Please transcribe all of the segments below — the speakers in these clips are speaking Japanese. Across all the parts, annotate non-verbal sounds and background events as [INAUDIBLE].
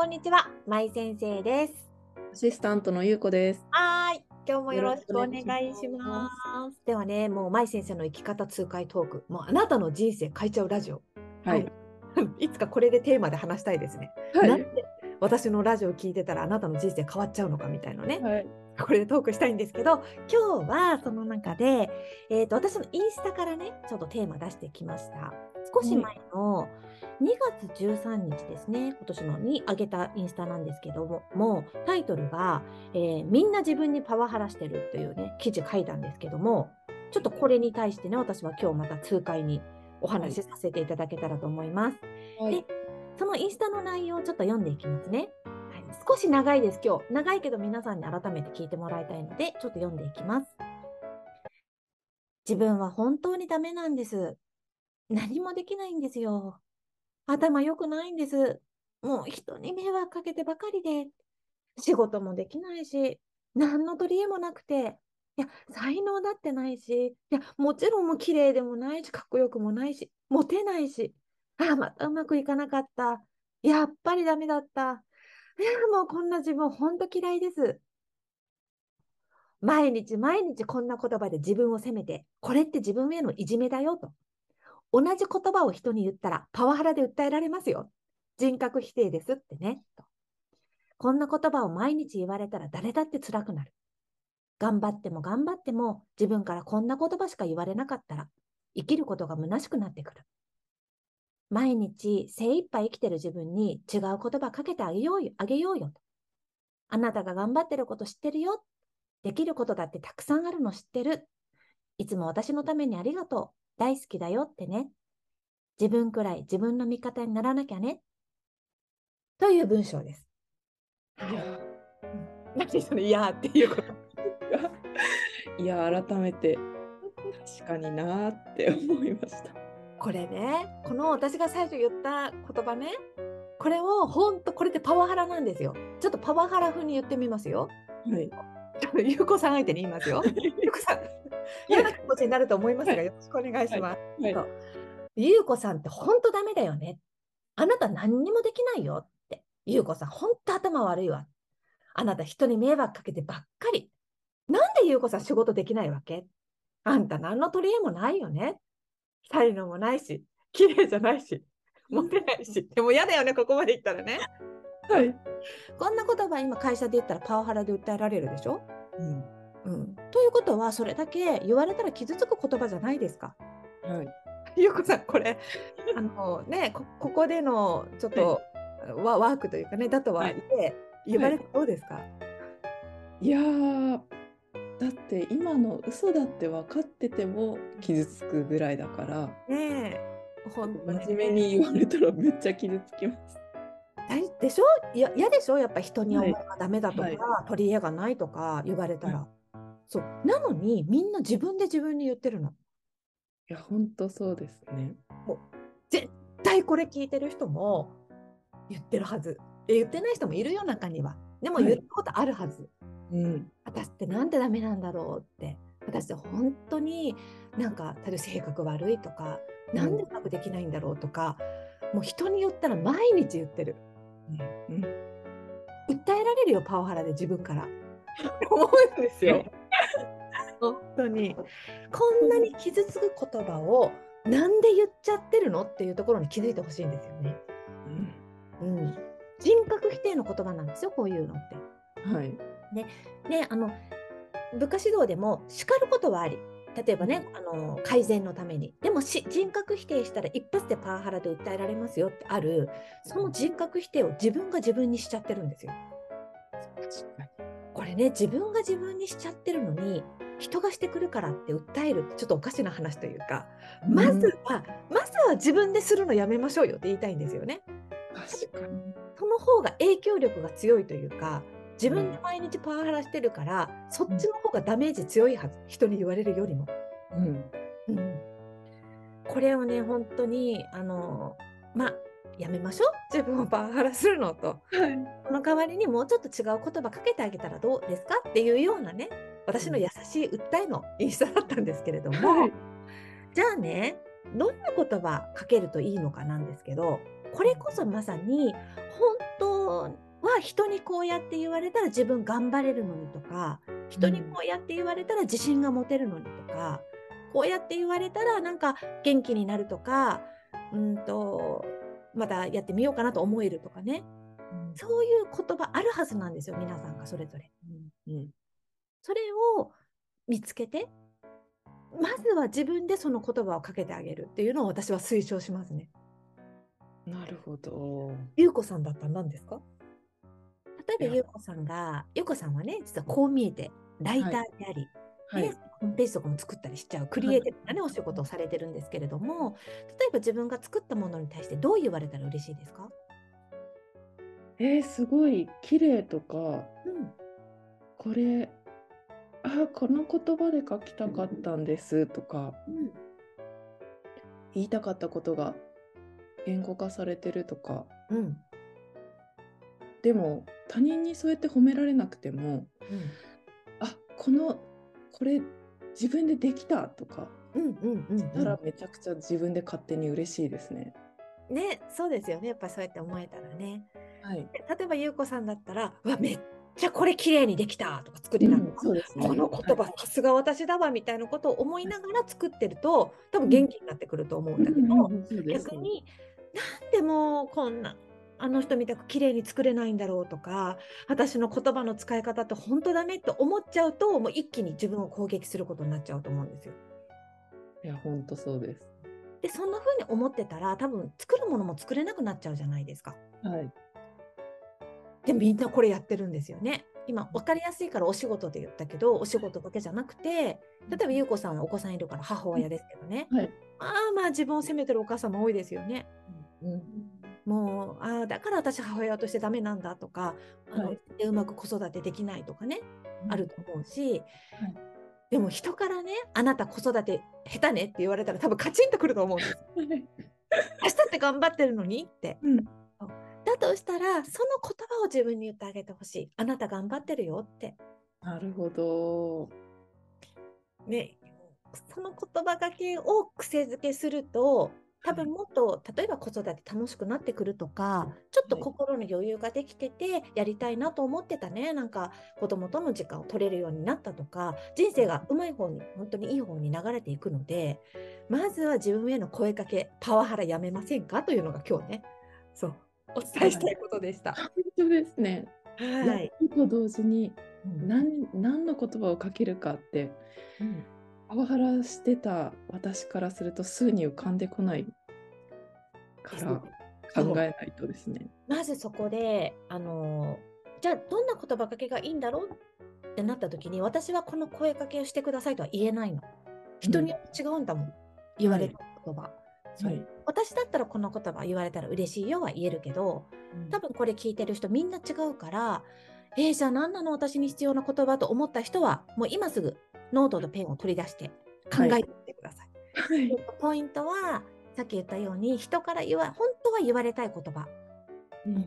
こんにちは、まい先生です。アシスタントのゆうこです。はーい、今日もよろしくお願いし。ますではね、もうまい先生の生き方痛快トーク、もうあなたの人生変えちゃうラジオ。はい。[LAUGHS] いつかこれでテーマで話したいですね。はい。なんで私のラジオを聞いてたらあなたの人生変わっちゃうのかみたいなね。はい。これでトークしたいんですけど、今日はその中で、えー、と私のインスタからね、ちょっとテーマ出してきました。少し前の2月13日ですね、今年のに上げたインスタなんですけども、もうタイトルが、えーみんな自分にパワハラしてるというね、記事書いたんですけども、ちょっとこれに対してね、私は今日また痛快にお話しさせていただけたらと思います。はい。そのインスタの内容をちょっと読んでいきますね。はい、少し長いです、今日。長いけど皆さんに改めて聞いてもらいたいので、ちょっと読んでいきます。自分は本当にダメなんです。何もできないんですよ。頭良くないんです。もう人に迷惑かけてばかりで。仕事もできないし、何の取り柄もなくて。いや、才能だってないし、いや、もちろんもう綺麗でもないし、かっこよくもないし、モテないし、ああ、またうまくいかなかった。やっぱりダメだった。いや、もうこんな自分ほんと嫌いです。毎日毎日こんな言葉で自分を責めて、これって自分へのいじめだよと。同じ言葉を人に言ったらパワハラで訴えられますよ。人格否定ですってね。とこんな言葉を毎日言われたら誰だって辛くなる。頑張っても頑張っても自分からこんな言葉しか言われなかったら生きることが虚しくなってくる。毎日精一杯生きてる自分に違う言葉かけてあげようよ、あげようよと。あなたが頑張ってること知ってるよ。できることだってたくさんあるの知ってる。いつも私のためにありがとう。大好きだよってね。自分くらい自分の味方にならなきゃね。という文章です。い [LAUGHS] や何それ、いやーっていうこと。[LAUGHS] いや、改めて、確かになーって思いました。これね、この私が最初言った言葉ね、これを本当これってパワハラなんですよ。ちょっとパワハラ風に言ってみますよ。はい。[LAUGHS] ちょっとゆうこさん相手に言いますよ。ゆうこさん、ちになると思いますが、はいよろしくお願いします。はいそうゆうこさんって本当ダメだよね。あなた何にもできないよって。ゆうこさん、本当頭悪いわ。あなた人に迷惑かけてばっかり。なんでゆうこさん仕事できないわけ？あんた何の取り柄もないよね。才能もないし、綺麗じゃないし、モテないし。でも嫌だよね、ここまで言ったらね。はい。こんな言葉今会社で言ったらパワハラで訴えられるでしょ？うん。うん、ということはそれだけ言われたら傷つく言葉じゃないですか。はい。ゆうこさんこれ [LAUGHS] あのねこここでのちょっと、ワワークというかねだとはいえ、言われてどうですか、い。やー、だって今の嘘だって分かってても傷つくぐらいだから、ねえ本当真面目に言われたらめっちゃ傷つきます。大でしょ？いや嫌でしょ？やっぱ人にはい。思いがダメだとか、はい。取り柄がないとか言われたら、はそうなのにみんな自分で自分に言ってるの。いや、本当そうですね。絶対これ聞いてる人も言ってるはず。え言ってない人もいるよ中には。でもはい言ったことあるはず。うん。私ってなんでダメなんだろうって私って本当になんか例えば性格悪いとかなんでうまくできないんだろうとか、もう人に言ったら毎日言ってるうん。訴えられるよパワハラで自分から [LAUGHS] 思うんですよ本当に。こんなに傷つく言葉をなんで言っちゃってるのっていうところに気づいてほしいんですよね、うん。うん、人格否定の言葉なんですよこういうのって。はい。ね、あの部下指導でも叱ることはあり。例えばね、あの改善のために。でもし人格否定したら一発でパワハラで訴えられますよってある。その人格否定を自分が自分にしちゃってるんですよ。これね自分が自分にしちゃってるのに人がしてくるからって訴えるってちょっとおかしな話というか、まずはまずは自分でするのやめましょうよって言いたいんですよね。確かに。その方が影響力が強いというか自分で毎日パワハラしてるから、そっちの方がダメージ強いはず人に言われるよりも。うん。うん、これをね本当にあのまあやめましょう自分をパワハラするのとはい。その代わりにもうちょっと違う言葉かけてあげたらどうですかっていうようなね私の優しい訴えのインスタだったんですけれども、はい。じゃあねどんな言葉かけるといいのかなんですけどこれこそまさに本当は人にこうやって言われたら自分頑張れるのにとか人にこうやって言われたら自信が持てるのにとか、こうやって言われたらなんか元気になるとかうんとまたやってみようかなと思えるとかね、うん、そういう言葉あるはずなんですよ皆さんがそれぞれ。うん、うん、それを見つけてまずは自分でその言葉をかけてあげるっていうのを私は推奨しますね。なるほど。ゆうこさんだったら何ですか？例えばゆうこさんが、ゆうこさんはね、実はこう見えて、ライターであり、はい、ね、ホームページとかも作ったりしちゃうクリエイティブなね、お仕事をされてるんですけれども、例えば自分が作ったものに対してどう言われたら嬉しいですか？えー、すごい綺麗とか、うん、これあこの言葉で書きたかったんですとか、うん、言いたかったことが言語化されてるとか、うん、でも他人にそうやって褒められなくても、うん、あこのこれ自分でできたとか、うんうんうん、したらめちゃくちゃ自分で勝手に嬉しいですね。ねそうですよね。やっぱそうやって思えたらね。はい、例えば優子さんだったら「わめっちゃこれ綺麗にできた」とか作りながら、うんね、この言葉、さすが私だわみたいなことを思いながら作ってると多分元気になってくると思うんだけど、逆になんでもこんなあの人みたく綺麗に作れないんだろうとか私の言葉の使い方って本当だねって思っちゃうともう一気に自分を攻撃することになっちゃうと思うんですよ。いや本当そうです。でそんな風に思ってたら多分作るものも作れなくなっちゃうじゃないですか。はい。でみんなこれやってるんですよね。今分かりやすいからお仕事で言ったけどお仕事だけじゃなくて例えば優子さんはお子さんいるから母親ですけどね、はい、まあまあ自分を責めてるお母さんも多いですよね。うん、うん。もうあだから私母親としてダメなんだとか、あの、はい、うまく子育てできないとかね、うん、あると思うし、はい、でも人からねあなた子育て下手ねって言われたら多分カチンとくると思うんです。明日って頑張ってるのにって。うん。だとしたらその言葉を自分に言ってあげてほしい。あなた頑張ってるよって。なるほど。ね、その言葉がけを癖づけすると多分もっと例えば子育て楽しくなってくるとかちょっと心の余裕ができててやりたいなと思ってたねなんか子供との時間を取れるようになったとか人生がうまい方に本当にいい方に流れていくのでまずは自分への声かけパワハラやめませんか？というのが今日ねそうお伝えしたいことでした。本当ですね。はい。と同時に何,、何の言葉をかけるかって、うん、パワハラしてた私からするとすぐに浮かんでこないから考えないとですね。まずそこであのじゃあどんな言葉かけがいいんだろうってなった時に私はこの声かけをしてくださいとは言えないの。人によって違うんだもん、うん、言われる言葉。はい、私だったらこの言葉言われたら嬉しいよは言えるけど、多分これ聞いてる人みんな違うからえー、じゃあ何なの私に必要な言葉と思った人はもう今すぐノートとペンを取り出して考えてみてください。はい、ポイントはさっき言ったように人から言わ本当は言われたい言葉、うん、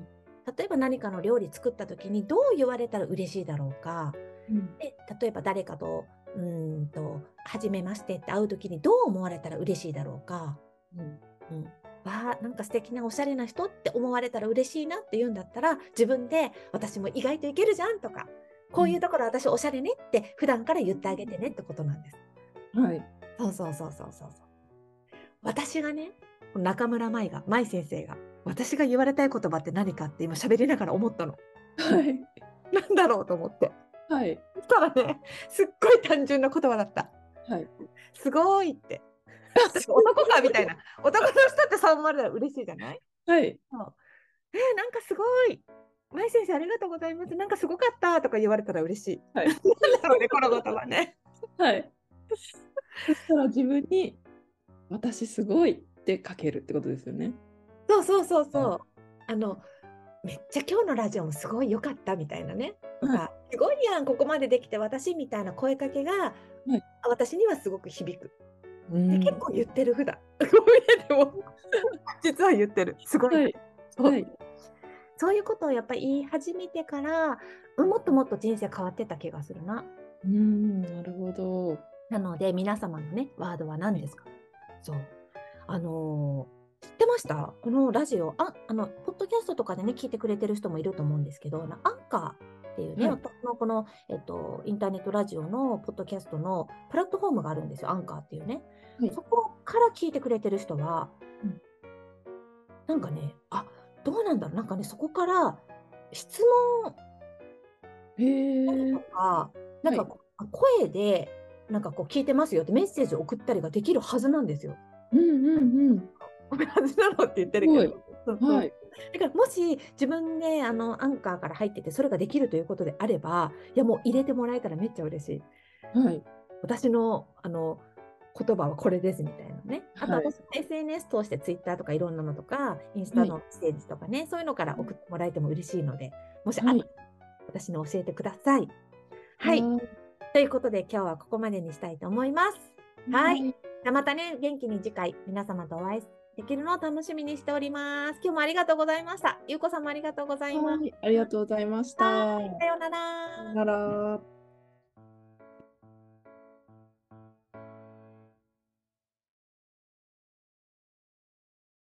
例えば何かの料理作った時にどう言われたら嬉しいだろうか、うん、で例えば誰かとうんと初めましてって会う時にどう思われたら嬉しいだろうか、うんうん、わあなんか素敵なおしゃれな人って思われたら嬉しいなって言うんだったら自分で私も意外といけるじゃんとかこういうところ私おしゃれねって普段から言ってあげてねってことなんです。はい。そうそうそうそうそう。私がね、中村舞が、舞先生が、私が言われたい言葉って何かって今喋りながら思ったの。はい。[LAUGHS] なんだろうと思って。はい。そしたらね、すっごい単純な言葉だった。はい。すごいって。[LAUGHS] 男かみたいな。男の人ってそう思われたら嬉しいじゃない？はい。そうえー、なんかすごい。舞先生ありがとうございます。なんかすごかったとか言われたら嬉しい。はい。なんだろうね、この言葉ね。はい。そしたら自分に私すごいって書けるってことですよね。そうそうそうそう。うん、あのめっちゃ今日のラジオもすごい良かったみたいなね。とか、すごいやんここまでできて私みたいな声かけが、はい、私にはすごく響く。で結構言ってる普段。[LAUGHS] でも [LAUGHS] 実は言ってる。すごい。はい、はい、そういうことをやっぱり言い始めてからもっともっと人生変わってた気がするな。うんなるほど。なので皆様のねワードは何ですか？そうあのー、ってました？このラジオああのポッドキャストとかでね聞いてくれてる人もいると思うんですけどアンカーっていうね、はい、のこの、えっと、インターネットラジオのポッドキャストのプラットフォームがあるんですよアンカーっていうね、はい、そこから聞いてくれてる人は、うん、なんかねあどうなんだろう。なんかねそこから質問とかなんか、はい、声でなんかこう聞いてますよってメッセージを送ったりができるはずなんですよ。うんうんうん。[LAUGHS] ごめんはずなのって言ってるけど。はい。だからもし自分であのアンカーから入っててそれができるということであればいやもう入れてもらえたらめっちゃ嬉しい。はい、私のあの言葉はこれですみたいなね。あと私、はい、SNS 通してツイッターとかいろんなのとかインスタのステージとかね、はい、そういうのから送ってもらえても嬉しいのでもしあったら私に教えてください。はい。ということで今日はここまでにしたいと思います。はい。またね、元気に次回皆様とお会いできるのを楽しみにしております。今日もありがとうございました。ゆうこさんもありがとうございます。ありがとうございました。さようなら。さようなら。